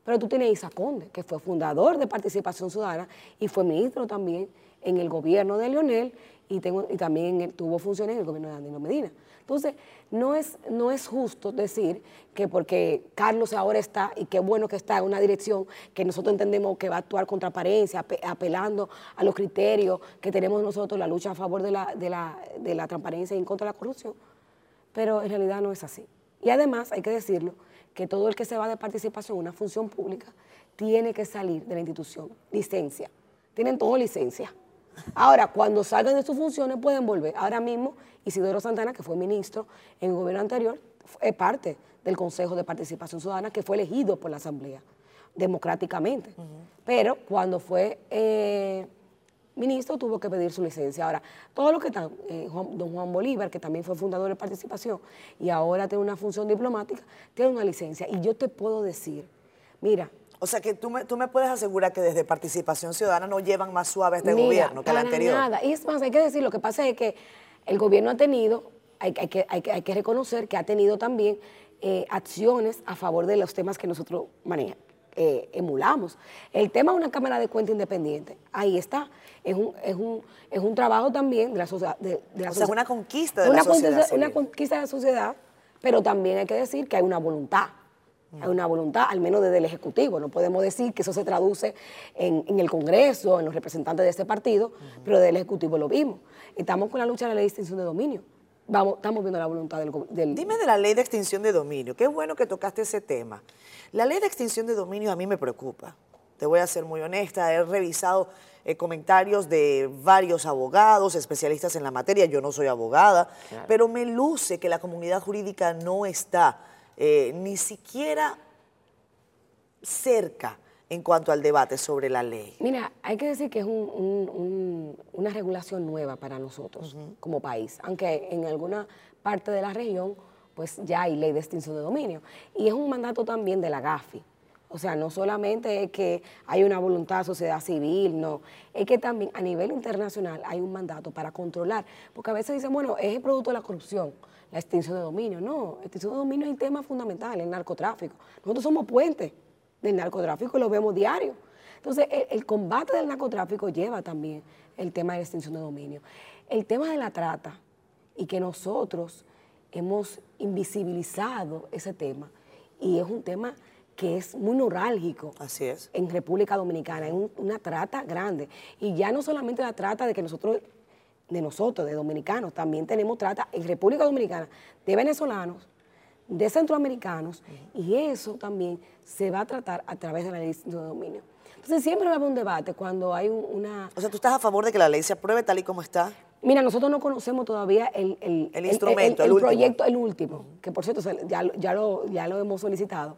Pero tú tienes a Isa Conde, que fue fundador de Participación Ciudadana y fue ministro también en el gobierno de Leonel y, tengo, y también tuvo funciones en el gobierno de Danilo Medina. Entonces, no es, no es justo decir que porque Carlos ahora está, y qué bueno que está en una dirección que nosotros entendemos que va a actuar con transparencia, apelando a los criterios que tenemos nosotros, la lucha a favor de la, de la, de la transparencia y en contra de la corrupción, pero en realidad no es así. Y además, hay que decirlo, que todo el que se va de participación en una función pública tiene que salir de la institución, licencia. Tienen todo licencia. Ahora, cuando salgan de sus funciones pueden volver. Ahora mismo, Isidoro Santana, que fue ministro en el gobierno anterior, es parte del Consejo de Participación Ciudadana que fue elegido por la Asamblea democráticamente. Pero cuando fue eh, ministro tuvo que pedir su licencia. Ahora, todos los que están, eh, don Juan Bolívar, que también fue fundador de Participación y ahora tiene una función diplomática, tiene una licencia. Y yo te puedo decir, mira, o sea que tú me, tú me puedes asegurar que desde Participación Ciudadana no llevan más suave este gobierno que el anterior. Nada. Y es más, hay que decir, lo que pasa es que el gobierno ha tenido, hay, que, hay, que, reconocer que ha tenido también eh, acciones a favor de los temas que nosotros manejamos. Eh, emulamos. El tema de una Cámara de Cuenta Independiente, ahí está. Es un, es un, es un trabajo también de la sociedad. De, o sea, es una conquista de la sociedad. Una conquista de la sociedad, pero también hay que decir que hay una voluntad hay una voluntad, al menos desde el Ejecutivo. No podemos decir que eso se traduce en, el Congreso, en los representantes de este partido, pero desde el Ejecutivo lo vimos. Estamos con la lucha de la ley de extinción de dominio. Vamos, estamos viendo la voluntad del, del, Dime de la ley de extinción de dominio. Qué bueno que tocaste ese tema. La ley de extinción de dominio a mí me preocupa. Te voy a ser muy honesta. He revisado eh, comentarios de varios abogados, especialistas en la materia. Yo no soy abogada, pero me luce que la comunidad jurídica no está eh, ni siquiera cerca en cuanto al debate sobre la ley? Mira, hay que decir que es una regulación nueva para nosotros como país, aunque en alguna parte de la región pues ya hay ley de extinción de dominio. Y es un mandato también de la GAFI. O sea, no solamente es que hay una voluntad de sociedad civil, no, es que también a nivel internacional hay un mandato para controlar, porque a veces dicen, bueno, es el producto de la corrupción la extinción de dominio. No, la extinción de dominio es un tema fundamental, el narcotráfico. Nosotros somos puentes del narcotráfico y lo vemos diario. Entonces, el, combate del narcotráfico lleva también el tema de la extinción de dominio. El tema de la trata y que nosotros hemos invisibilizado ese tema y es un tema que es muy neurálgico Así es. en República Dominicana, es una trata grande. Y ya no solamente la trata de que nosotros de nosotros, de dominicanos, también tenemos trata en República Dominicana de venezolanos, de centroamericanos, y eso también se va a tratar a través de la ley de dominio. Entonces siempre va a haber un debate cuando hay una... O sea, ¿tú estás a favor de que la ley se apruebe tal y como está? Mira, nosotros no conocemos todavía el, el, instrumento, el, proyecto, el último, que por cierto ya, ya, lo, ya lo hemos solicitado.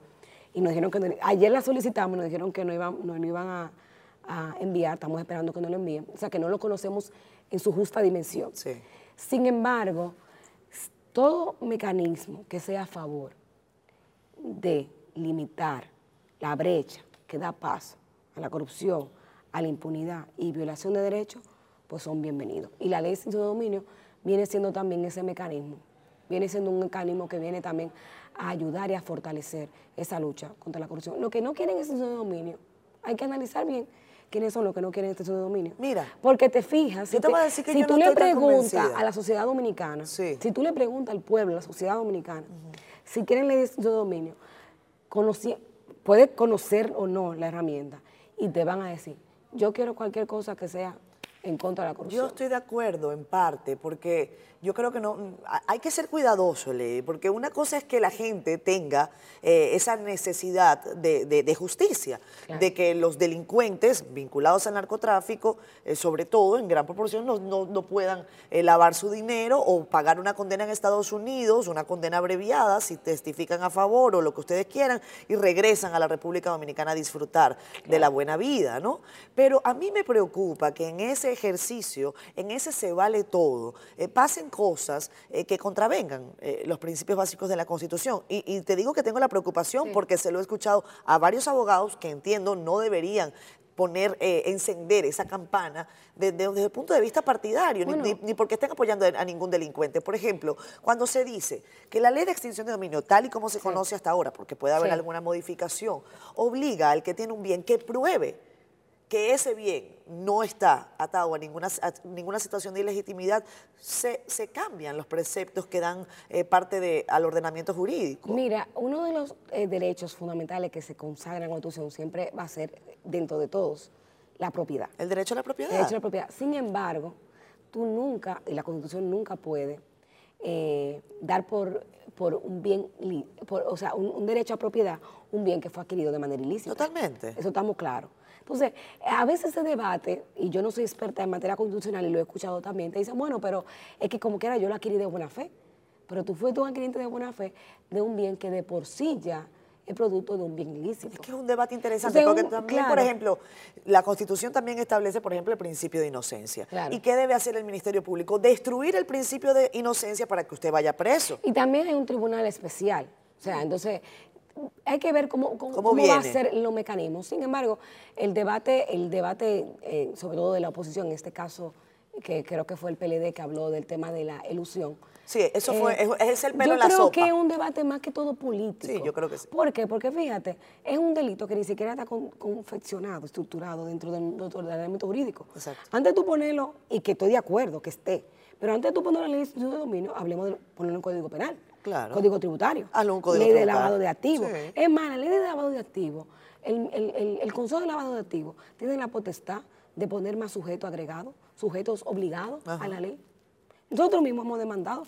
Y nos dijeron que ayer la solicitamos, nos dijeron que no iban, no, iban a, a, enviar, estamos esperando que no lo envíen. O sea, que no lo conocemos en su justa dimensión. Sin embargo, todo mecanismo que sea a favor de limitar la brecha que da paso a la corrupción, a la impunidad y violación de derechos, pues son bienvenidos. Y la ley de dominio viene siendo también ese mecanismo, viene siendo un mecanismo que viene también a ayudar y a fortalecer esa lucha contra la corrupción. Lo que no quieren es ese dominio, hay que analizar bien quiénes son los que no quieren este de dominio. Mira. Porque te fijas, si, tú le preguntas a la sociedad dominicana, si tú le preguntas al pueblo, a la sociedad dominicana, si quieren ley de dominio, puedes conocer o no la herramienta y te van a decir, yo quiero cualquier cosa que sea en contra de la corrupción. Yo estoy de acuerdo en parte, porque yo creo que no hay que ser cuidadoso, Ley, porque una cosa es que la gente tenga eh, esa necesidad de, justicia, de que los delincuentes vinculados al narcotráfico, eh, sobre todo en gran proporción, no, puedan eh, lavar su dinero o pagar una condena en Estados Unidos, una condena abreviada, si testifican a favor o lo que ustedes quieran, y regresan a la República Dominicana a disfrutar de la buena vida, ¿no? Pero a mí me preocupa que en ese ejercicio, en ese se vale todo, pasen cosas eh, que contravengan eh, los principios básicos de la Constitución. Y, te digo que tengo la preocupación porque se lo he escuchado a varios abogados que entiendo no deberían poner, eh, encender esa campana desde, el punto de vista partidario, ni, porque estén apoyando a ningún delincuente. Por ejemplo, cuando se dice que la ley de extinción de dominio, tal y como se conoce hasta ahora, porque puede haber alguna modificación, obliga al que tiene un bien que pruebe que ese bien no está atado a ninguna, ninguna situación de ilegitimidad, se, cambian los preceptos que dan eh, parte de, al ordenamiento jurídico. Mira, uno de los eh, derechos fundamentales que se consagra en la Constitución siempre va a ser, dentro de todos, la propiedad. El derecho a la propiedad. El derecho a la propiedad. Sin embargo, tú nunca, y la Constitución nunca puede, eh, dar por, por un bien, o sea, un, un, derecho a propiedad, un bien que fue adquirido de manera ilícita. Totalmente. Eso estamos claros. Entonces, a veces se debate, y yo no soy experta en materia constitucional y lo he escuchado también, te dicen, bueno, pero es que como quiera yo lo adquirí de buena fe. Pero tú fuiste un adquiriente de buena fe de un bien que de por sí ya es producto de un bien ilícito. Es que es un debate interesante, porque también, por ejemplo, la Constitución también establece, por ejemplo, el principio de inocencia. ¿Y qué debe hacer el Ministerio Público? Destruir el principio de inocencia para que usted vaya preso. Y también hay un tribunal especial. O sea, entonces, hay que ver cómo, cómo, va a ser los mecanismos. Sin embargo, el debate, el debate eh, sobre todo de la oposición, en este caso, que creo que fue el PLD que habló del tema de la ilusión. Sí, eso fue, eh, es, el pelo en la sopa. Yo creo que es un debate más que todo político. Sí, yo creo que sí. ¿Por qué? Porque fíjate, es un delito que ni siquiera está confeccionado, estructurado dentro del ordenamiento jurídico. Exacto. Antes de tú ponerlo, y que estoy de acuerdo que esté, pero antes de tú ponerlo en la ley de dominio, hablemos de ponerlo en código penal. Código tributario. ley de lavado de activos. Es más, la ley de lavado de activos, el, Consejo de Lavado de Activos tiene la potestad de poner más sujetos agregados, sujetos obligados a la ley. Nosotros mismos hemos demandado,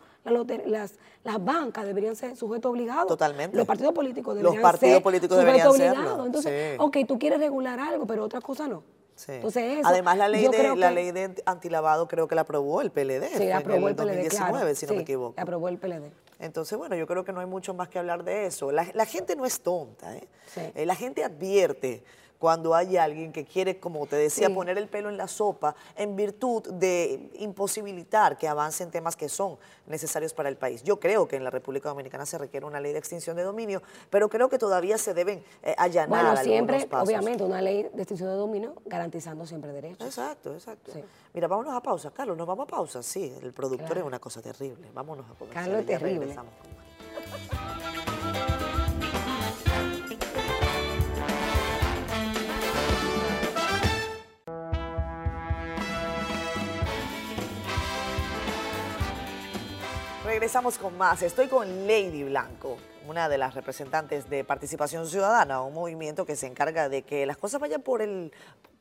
las, las, bancas deberían ser sujetos obligados. Totalmente. Los partidos políticos deberían Los partidos políticos sujetos obligados. Entonces, ok, tú quieres regular algo, pero otra cosa no. Entonces Además, la ley, de, la ley de antilavado creo que la aprobó el PLD. Sí, la aprobó el, PLD, 2019, si no me equivoco. La aprobó el PLD. Entonces, bueno, yo creo que no hay mucho más que hablar de eso. La, gente no es tonta, ¿eh? ¿eh? la gente advierte cuando hay alguien que quiere, como te decía, poner el pelo en la sopa en virtud de imposibilitar que avancen temas que son necesarios para el país. Yo creo que en la República Dominicana se requiere una ley de extinción de dominio, pero creo que todavía se deben eh, allanar bueno, siempre, obviamente, una ley de extinción de dominio garantizando siempre derechos. Exacto, exacto. Mira, vámonos a pausa. Carlos, ¿nos vamos a pausa? Sí, el productor es una cosa terrible. Vámonos a pausa. Carlos es terrible. Regresamos con más. Estoy con Lady Blanco, una de las representantes de Participación Ciudadana, un movimiento que se encarga de que las cosas vayan por el,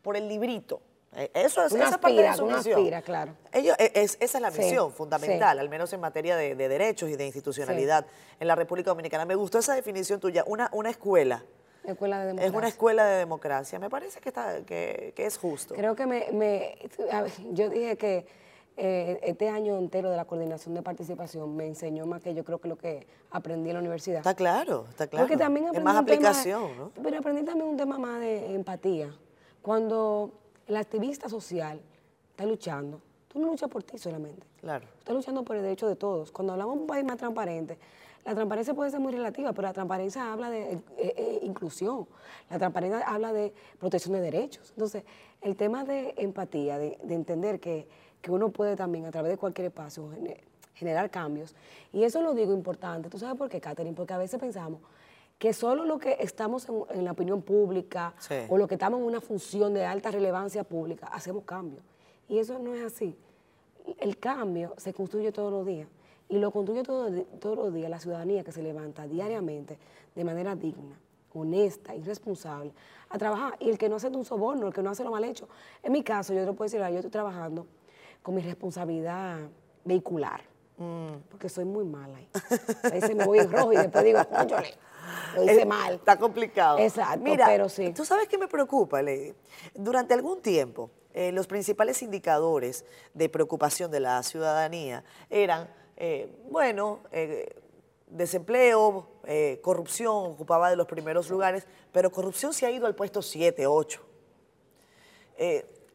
por el librito. Eh, eso es, esa parte de su misión. claro. Ellos, e, es, esa es la misión fundamental, al menos en materia de, derechos y de institucionalidad en la República Dominicana. Me gustó esa definición tuya, una, una escuela. Escuela de es una escuela de democracia. Me parece que, está, que, que es justo. Creo que me, me yo dije que eh, este año entero de la coordinación de participación me enseñó más que yo creo que lo que aprendí en la universidad. Está claro, está claro. Porque también aprendí es más aplicación, ¿no? Pero aprendí también un tema más de empatía. Cuando el activista social está luchando, tú no luchas por ti solamente. Claro. Estás luchando por el derecho de todos. Cuando hablamos de un país más transparente, la transparencia puede ser muy relativa, pero la transparencia habla de eh, eh, inclusión, la transparencia habla de protección de derechos. Entonces, el tema de empatía, de entender que que uno puede también a través de cualquier espacio generar cambios. Y eso lo digo importante. ¿Tú sabes por qué, Catherine? Porque a veces pensamos que solo lo que estamos en, la opinión pública o lo que estamos en una función de alta relevancia pública, hacemos cambios. Y eso no es así. El cambio se construye todos los días. Y lo construye todo, todos los días la ciudadanía que se levanta diariamente de manera digna, honesta y responsable a trabajar. Y el que no hace un soborno, el que no hace lo mal hecho. En mi caso, yo te puedo decir, yo estoy trabajando con mi responsabilidad vehicular, mm. porque soy muy mala ahí. A veces me voy en rojo y después digo, lo hice mal. Está complicado. Exacto, Mira, pero sí. ¿Tú sabes qué me preocupa, Lady? Durante algún tiempo, eh, los principales indicadores de preocupación de la ciudadanía eran, eh, bueno, eh, desempleo, corrupción ocupaba de los primeros lugares, pero corrupción se ha ido al puesto 7, 8.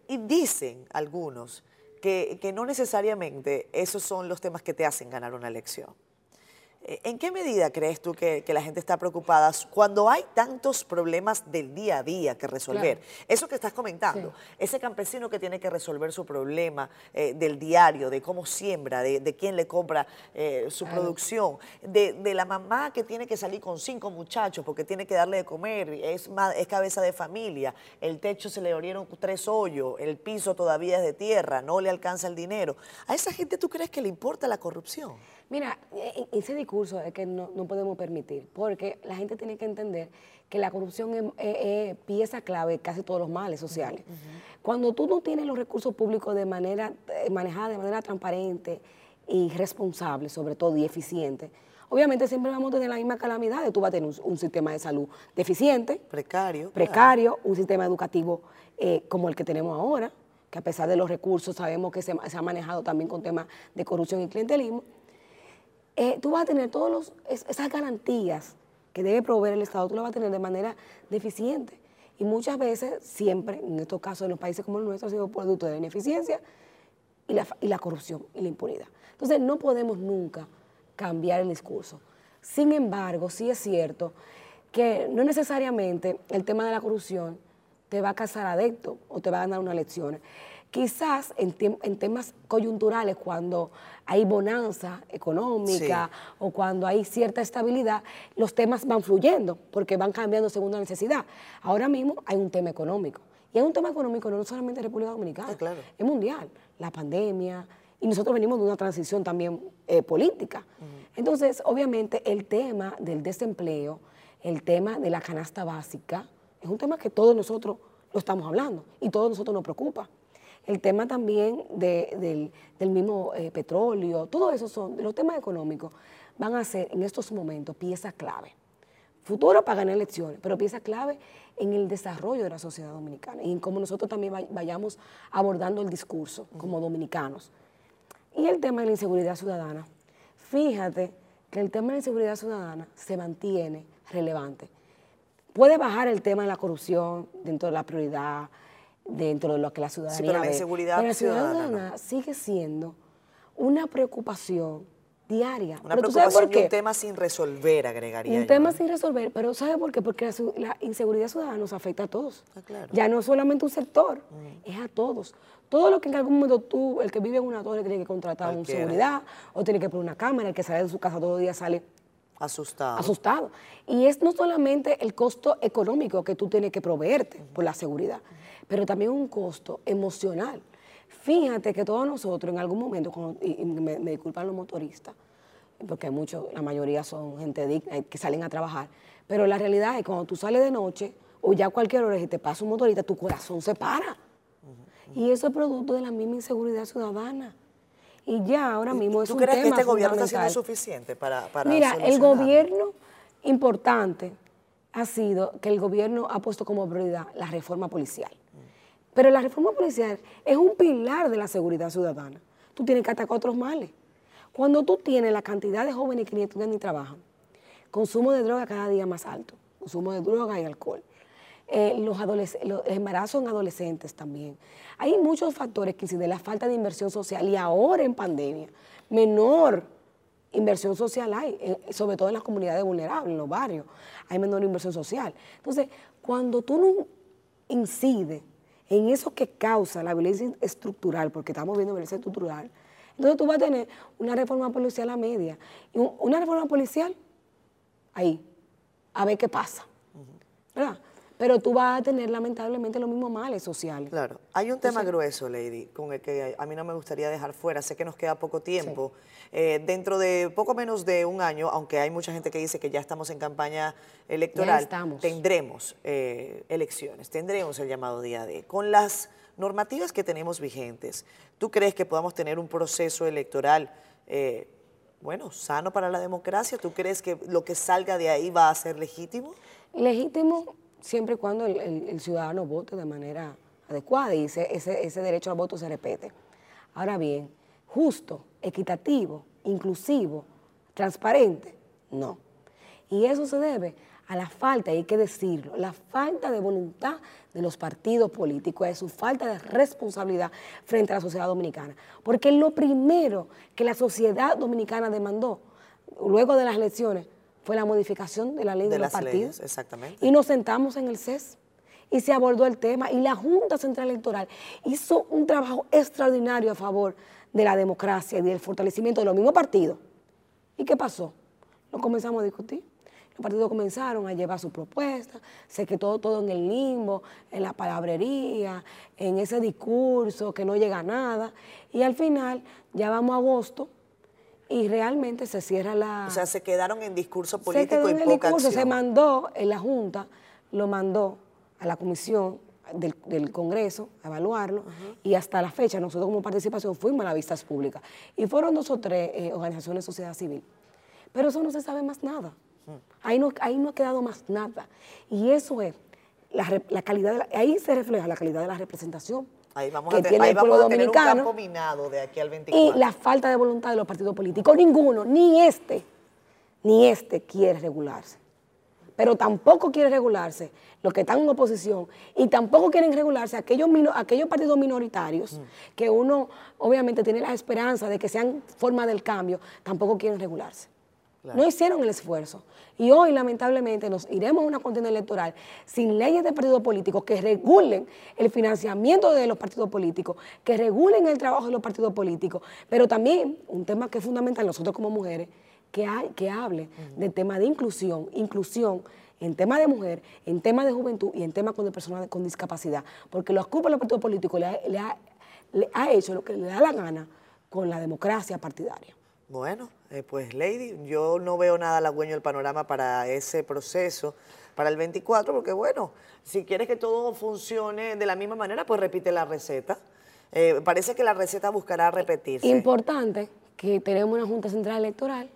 y dicen algunos que, no necesariamente esos son los temas que te hacen ganar una elección. Eh, ¿En qué medida crees tú que, la gente está preocupada cuando hay tantos problemas del día a día que resolver? Eso que estás comentando, ese campesino que tiene que resolver su problema eh, del diario, de cómo siembra, de, quién le compra eh, su producción, de, la mamá que tiene que salir con cinco muchachos porque tiene que darle de comer, es, es cabeza de familia, el techo se le abrieron tres hoyos, el piso todavía es de tierra, no le alcanza el dinero. ¿A esa gente tú crees que le importa la corrupción? Mira, e, e, ese discurso es que no, podemos permitir, porque la gente tiene que entender que la corrupción es, pieza clave de casi todos los males sociales. Cuando tú no tienes los recursos públicos de manera eh, manejada de manera transparente y responsable, sobre todo, y eficiente, obviamente siempre vamos a tener la misma calamidad. Tú vas a tener un, sistema de salud deficiente, precario, precario, un sistema educativo eh, como el que tenemos ahora, que a pesar de los recursos sabemos que se, se ha manejado también con temas de corrupción y clientelismo eh, tú vas a tener todas esas garantías que debe proveer el Estado, tú las vas a tener de manera deficiente. Y muchas veces, siempre, en estos casos en los países como el nuestro, ha sido producto de la ineficiencia y la, y la corrupción y la impunidad. Entonces, no podemos nunca cambiar el discurso. Sin embargo, sí es cierto que no necesariamente el tema de la corrupción te va a casar adepto o te va a dar unas lecciones. Quizás en, temas coyunturales, cuando hay bonanza económica o cuando hay cierta estabilidad, los temas van fluyendo porque van cambiando según la necesidad. Ahora mismo hay un tema económico. Y hay un tema económico no solamente en República Dominicana, ah, es mundial. La pandemia, y nosotros venimos de una transición también eh, política. Entonces, obviamente, el tema del desempleo, el tema de la canasta básica, es un tema que todos nosotros lo estamos hablando y todos nosotros nos preocupa. El tema también del, mismo eh, petróleo, todo eso son, los temas económicos van a ser en estos momentos piezas clave. Futuro para ganar elecciones, pero pieza clave en el desarrollo de la sociedad dominicana y en cómo nosotros también vayamos abordando el discurso como dominicanos. Y el tema de la inseguridad ciudadana. Fíjate que el tema de la inseguridad ciudadana se mantiene relevante. Puede bajar el tema de la corrupción dentro de la prioridad, dentro de lo que la ciudadanía sí, pero la inseguridad la ciudadana sigue siendo una preocupación diaria. Una preocupación y un tema sin resolver, agregaría Un tema sin resolver, pero ¿sabe por qué? Porque la, inseguridad ciudadana nos afecta a todos. Ah, claro. Ya no es solamente un sector, mm. es a todos. Todo lo que en algún momento tú, el que vive en una torre, tiene que contratar una seguridad, o tiene que poner una cámara, el que sale de su casa todos los días sale Asustado. Asustado. Y es no solamente el costo económico que tú tienes que proveerte por la seguridad, pero también un costo emocional. Fíjate que todos nosotros en algún momento, y me, disculpan los motoristas, porque muchos, la mayoría son gente digna que salen a trabajar, pero la realidad es que cuando tú sales de noche o ya cualquier hora y te pasa un motorista, tu corazón se para. Y eso es producto de la misma inseguridad ciudadana. Y ya ahora mismo es ¿Tú un crees que este gobierno está haciendo suficiente para, para Mira, el gobierno importante ha sido que el gobierno ha puesto como prioridad la reforma policial. Pero la reforma policial es un pilar de la seguridad ciudadana. Tú tienes que atacar otros males. Cuando tú tienes la cantidad de jóvenes que ni estudian ni trabajan, consumo de droga cada día más alto, consumo de droga y alcohol, eh, los, embarazos en adolescentes también. Hay muchos factores que inciden la falta de inversión social y ahora en pandemia, menor inversión social hay, eh, sobre todo en las comunidades vulnerables, en los barrios, hay menor inversión social. Entonces, cuando tú no incides en eso que causa la violencia estructural, porque estamos viendo violencia estructural, entonces tú vas a tener una reforma policial a media. Y una reforma policial, ahí, a ver qué pasa. ¿Verdad? Pero tú vas a tener lamentablemente los mismos males sociales. Claro. Hay un tema grueso, Lady, con el que a mí no me gustaría dejar fuera. Sé que nos queda poco tiempo. Eh, dentro de poco menos de un año, aunque hay mucha gente que dice que ya estamos en campaña electoral, tendremos eh, elecciones, tendremos el llamado día D. Con las normativas que tenemos vigentes, ¿tú crees que podamos tener un proceso electoral, eh, bueno, sano para la democracia? ¿Tú crees que lo que salga de ahí va a ser legítimo? Legítimo siempre y cuando el, ciudadano vote de manera adecuada y ese, ese, derecho al voto se repete. Ahora bien, justo, equitativo, inclusivo, transparente, no. Y eso se debe a la falta, hay que decirlo, la falta de voluntad de los partidos políticos, de su falta de responsabilidad frente a la sociedad dominicana. Porque lo primero que la sociedad dominicana demandó luego de las elecciones fue la modificación de la ley de, De los las partidos. leyes, exactamente. Y nos sentamos en el CES y se abordó el tema y la Junta Central Electoral hizo un trabajo extraordinario a favor de la democracia y del fortalecimiento de los mismos partidos. ¿Y qué pasó? Lo comenzamos a discutir. Los partidos comenzaron a llevar su propuesta, se quedó todo en el limbo, en la palabrería, en ese discurso que no llega a nada. Y al final, ya vamos a agosto y realmente se cierra la... O sea, se quedaron en discurso Se político quedó y en el poca discurso, se acción. mandó en la Junta, lo mandó a la comisión del, del Congreso a evaluarlo y hasta la fecha nosotros como participación fuimos a las vistas públicas y fueron dos o tres eh, organizaciones de sociedad civil. Pero eso no se sabe más nada. Ahí no, ahí no ha quedado más nada. Y eso es la, la calidad, de la- ahí se refleja la calidad de la representación Ahí vamos que a, tiene ahí el pueblo vamos a tener un dominicano campo minado de aquí al y 24. la falta de voluntad de los partidos políticos. Ninguno, ni este, ni este quiere regularse. Pero tampoco quiere regularse los que están en oposición y tampoco quieren regularse aquellos, aquellos partidos minoritarios que uno obviamente tiene la esperanza de que sean forma del cambio, tampoco quieren regularse. Claro. No hicieron el esfuerzo. Y hoy, lamentablemente, nos iremos a una contienda electoral sin leyes de partidos políticos que regulen el financiamiento de los partidos políticos, que regulen el trabajo de los partidos políticos, pero también un tema que es fundamental nosotros como mujeres, que, hay, que hable del tema de inclusión, inclusión en tema de mujer, en tema de juventud y en tema con de personas con discapacidad, porque los culpa los partidos políticos le ha, le ha- le ha hecho lo que le da la gana con la democracia partidaria. Bueno, eh, pues Lady, yo no veo nada halagüeño el panorama para ese proceso, para el 24, porque bueno, si quieres que todo funcione de la misma manera, pues repite la receta. Eh, parece que la receta buscará repetirse. Importante que tenemos una Junta Central Electoral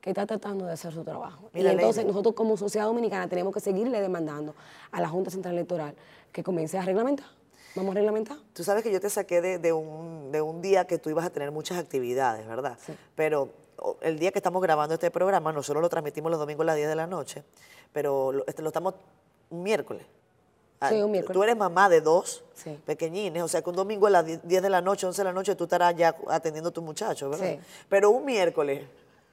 que está tratando de hacer su trabajo. Mira, y entonces Lady. nosotros como sociedad dominicana tenemos que seguirle demandando a la Junta Central Electoral que comience a reglamentar. Vamos a reglamentar. Tú sabes que yo te saqué de, de un, de un día que tú ibas a tener muchas actividades, ¿verdad? Sí. Pero el día que estamos grabando este programa, nosotros lo transmitimos los domingos a las 10 de la noche, pero lo, este, lo estamos un miércoles. Ah, Sí, un miércoles. Tú eres mamá de dos Sí. pequeñines, o sea que un domingo a las 10 10 de la noche, 11 de la noche, tú estarás ya atendiendo a tu muchacho, ¿verdad? Sí. Pero un miércoles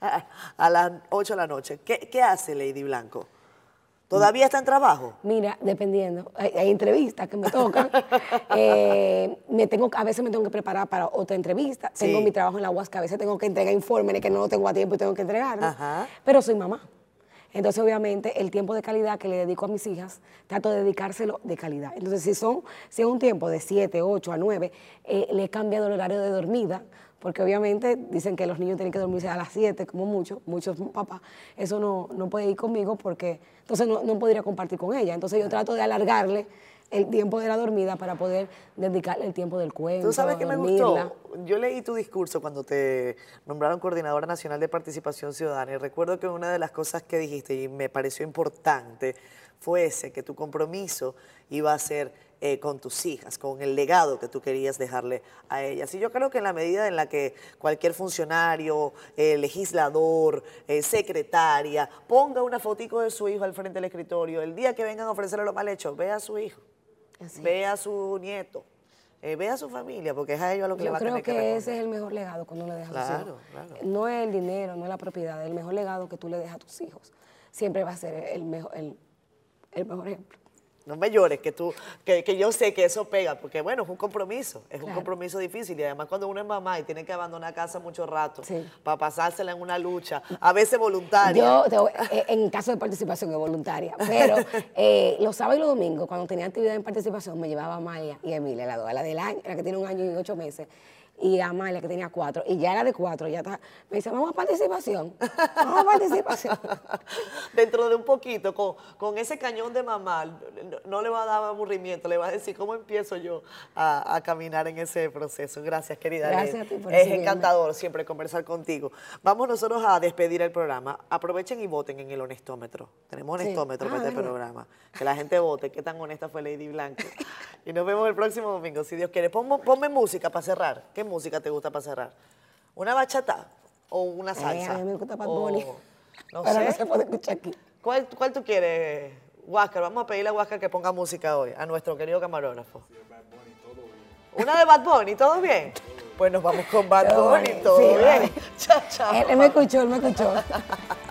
a, *laughs* a las 8 de la noche, ¿qué, qué hace Lady Blanco? ¿Todavía está en trabajo? Mira, dependiendo, hay, hay entrevistas que me tocan. *laughs* eh, me tengo, a veces me tengo que preparar para otra entrevista. Sí. Tengo mi trabajo en la UASC, a veces tengo que entregar informes que no lo tengo a tiempo y tengo que entregarlo. Ajá. Pero soy mamá. Entonces, obviamente, el tiempo de calidad que le dedico a mis hijas, trato de dedicárselo de calidad. Entonces, si son, si es un tiempo de 7, 8 a 9, eh, le he cambiado el horario de dormida, porque obviamente dicen que los niños tienen que dormirse a las 7, como mucho, muchos papás. Eso no, no puede ir conmigo porque entonces no, no podría compartir con ella. Entonces, yo trato de alargarle el tiempo de la dormida para poder dedicarle el tiempo del cuento. Tú sabes que me gustó. Yo leí tu discurso cuando te nombraron coordinadora nacional de participación ciudadana y recuerdo que una de las cosas que dijiste y me pareció importante fue ese, que tu compromiso iba a ser eh, con tus hijas, con el legado que tú querías dejarle a ellas. Y yo creo que en la medida en la que cualquier funcionario, eh, legislador, eh, secretaria, ponga una fotico de su hijo al frente del escritorio, el día que vengan a ofrecerle lo mal hecho, ve a su hijo Así. ve a su nieto, eh, ve a su familia, porque es a ellos a lo que le Yo va a creo tener que, que ese es el mejor legado cuando le dejas a Claro, tus hijos. claro. No es el dinero, no es la propiedad, el mejor legado que tú le dejas a tus hijos. Siempre va a ser el mejor, el, el mejor ejemplo. No me llores, que tú, que, que yo sé que eso pega, porque bueno, es un compromiso, es un compromiso difícil y además cuando uno es mamá y tiene que abandonar casa mucho rato Sí. para pasársela en una lucha, a veces voluntaria. Yo, eh, en caso de participación es voluntaria, pero *laughs* eh, los sábados y los domingos, cuando tenía actividad en participación, me llevaba a Maya y a Emilia, la dos, la del año, la que tiene un año y ocho meses, y a Amalia, que tenía cuatro, y ya la de cuatro, ya está, me dice, vamos a participación, vamos a participación. *laughs* Dentro de un poquito, con, con ese cañón de mamá, no, no le va a dar aburrimiento, le va a decir cómo empiezo yo a, a caminar en ese proceso. Gracias, querida. Gracias a ti por Es encantador siempre conversar contigo. Vamos nosotros a despedir el programa. Aprovechen y voten en el honestómetro. Tenemos Sí. honestómetro Ah, para este ¿verdad? programa. Que la gente vote qué tan honesta fue Lady Blanco. Y nos vemos el próximo domingo, si Dios quiere. Ponme, ponme música para cerrar. ¿Qué música te gusta para cerrar? ¿Una bachata o una salsa? a mí me gusta Bad O- Bunny. no pero sé. no se puede escuchar aquí. ¿Cuál, cuál tú quieres, Huáscar? Vamos a pedirle a Huáscar que ponga música hoy, a nuestro querido camarógrafo. Una de Bad Bunny, ¿todo bien? Pues nos vamos con Bad Todo Bunny, bien, todo sí, bien. *laughs* Chao, chao. Él, él me escuchó, él me escuchó. *laughs*